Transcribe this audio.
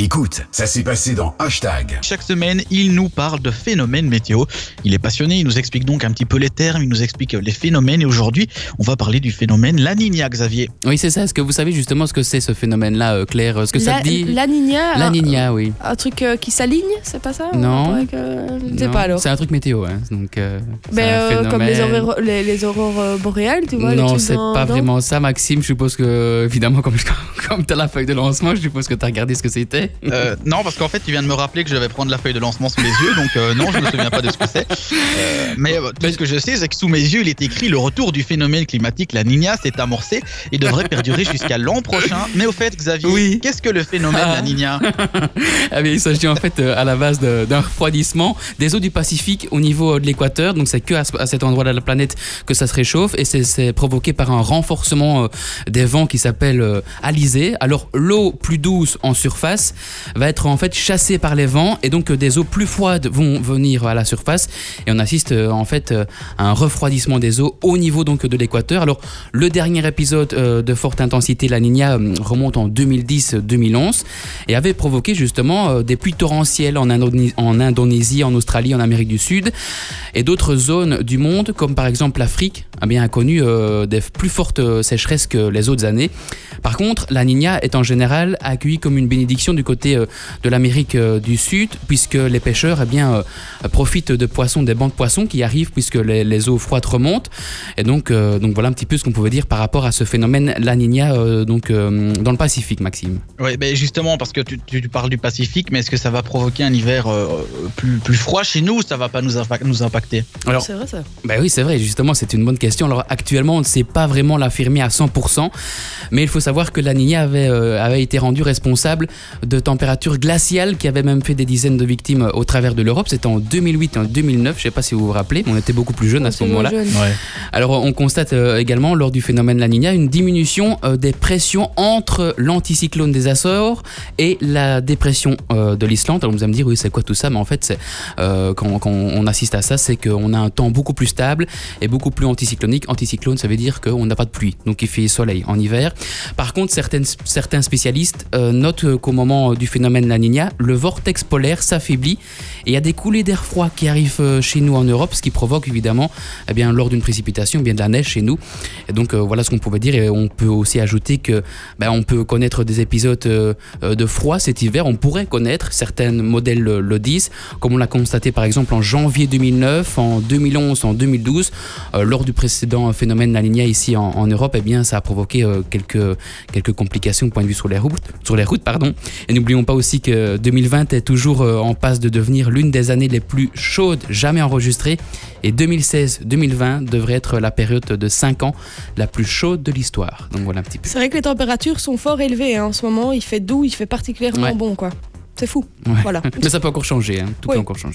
Écoute, ça s'est passé dans Hashtag. Chaque semaine, il nous parle de phénomènes météo. Il est passionné, il nous explique donc un petit peu les termes, il nous explique les phénomènes. Et aujourd'hui, on va parler du phénomène La Niña, Xavier. Oui, c'est ça. Est-ce que vous savez justement ce que c'est ce phénomène-là, euh, Claire Ce que ça La, te dit? la Niña La un- Niña, oui. Un, truc euh, qui s'aligne, c'est pas ça? Non. Avec, euh, sais pas alors. C'est un truc météo, hein. Donc, euh, Ben, un euh, comme les aurores, les, les aurores euh, boréales, tu vois. non, c'est pas vraiment ça, Maxime. Je suppose que, évidemment, comme, comme tu as la feuille de lancement, je suppose que tu as regardé ce que c'était. Euh, non, parce qu'en fait, tu viens de me rappeler que je vais prendre la feuille de lancement sous les yeux, donc euh, non, je me souviens pas de ce que c'est. Euh, mais euh, tout ce que je sais, c'est que sous mes yeux, il est écrit le retour du phénomène climatique La Niña s'est amorcé et devrait perdurer jusqu'à l'an prochain. Mais au fait, Xavier, Oui. qu'est-ce que le phénomène Ah. La Niña Eh bien, il s'agit en fait euh, à la base d'un refroidissement des eaux du Pacifique au niveau de l'équateur. Donc, c'est que à, à cet endroit de la planète que ça se réchauffe et c'est- provoqué par un renforcement euh, des vents qui s'appelle euh, alizé. Alors, l'eau plus douce en surface va être en fait chassée par les vents et donc euh, des eaux plus froides vont venir à la surface et on assiste en fait à un refroidissement des eaux au niveau donc de l'équateur. Alors, le dernier épisode de forte intensité, la Niña, remonte en 2010-2011 et avait provoqué justement des pluies torrentielles en Indonésie, en Australie, en Amérique du Sud et d'autres zones du monde, comme par exemple l'Afrique, a bien connu euh, des plus fortes euh, sécheresses que les autres années. Par contre, la Niña est en général accueillie comme une bénédiction du côté euh, de l'Amérique du Sud, puisque les pêcheurs eh bien, profitent de poissons, des bancs de poissons qui arrivent puisque les, eaux froides remontent. Et donc, donc voilà un petit peu ce qu'on pouvait dire par rapport à ce phénomène La Niña donc, dans le Pacifique, Maxime. Oui, ben justement, parce que tu, tu- parles du Pacifique, mais est-ce que ça va provoquer un hiver plus, plus froid chez nous ou ça va pas nous, impac- nous impacter Alors, C'est vrai ça. Ben oui, c'est vrai, justement, c'est une bonne question. Alors actuellement, on ne sait pas vraiment l'affirmer à 100%, mais il faut savoir que la Niña avait, euh, avait été rendue responsable de températures glaciales qui avaient même fait des dizaines de victimes euh, au travers de l'Europe. C'était en 2008 et en 2009, je ne sais pas si vous vous rappelez, on était beaucoup plus jeunes à ce moment-là. Alors on constate euh, également lors du phénomène La Niña une diminution euh, des pressions entre l'anticyclone des Açores et la dépression euh, de l'Islande. Alors vous allez me dire oui c'est quoi tout ça? Mais en fait c'est, euh, quand, on assiste à ça c'est qu'on a un temps beaucoup plus stable et beaucoup plus anticyclonique. Anticyclone ça veut dire qu'on n'a pas de pluie, donc il fait soleil en hiver. Par contre certains spécialistes euh, notent qu'au moment du phénomène La Niña, le vortex polaire s'affaiblit et il y a des coulées d'air froid qui arrivent euh, chez nous en Europe, ce qui provoque évidemment eh bien, lors d'une précipitation, eh bien de la neige chez nous. Et donc euh, voilà ce qu'on pouvait dire. Et on peut aussi ajouter que ben, on peut connaître des épisodes euh, euh, de froid cet hiver. On pourrait connaître, certains modèles le, le disent, comme on l'a constaté par exemple en janvier 2009, en 2011, en 2012, euh, lors du précédent phénomène La ici en, en Europe. Eh bien, ça a provoqué euh, quelques quelques complications au point de vue sur les routes, sur les routes, pardon. Et n'oublions pas aussi que 2020 est toujours euh, en passe de devenir l'une des années les plus chaudes jamais enregistrées. Et 2016-2020 devrait être la période de 5 ans la plus chaude de l'histoire. Donc voilà un petit peu. C'est vrai que les températures sont fort élevées hein. en ce moment. Il fait doux, il fait particulièrement Ouais. bon quoi. C'est fou. Ouais. Voilà. Mais ça peut encore changer, hein. tout Oui. peut encore changer.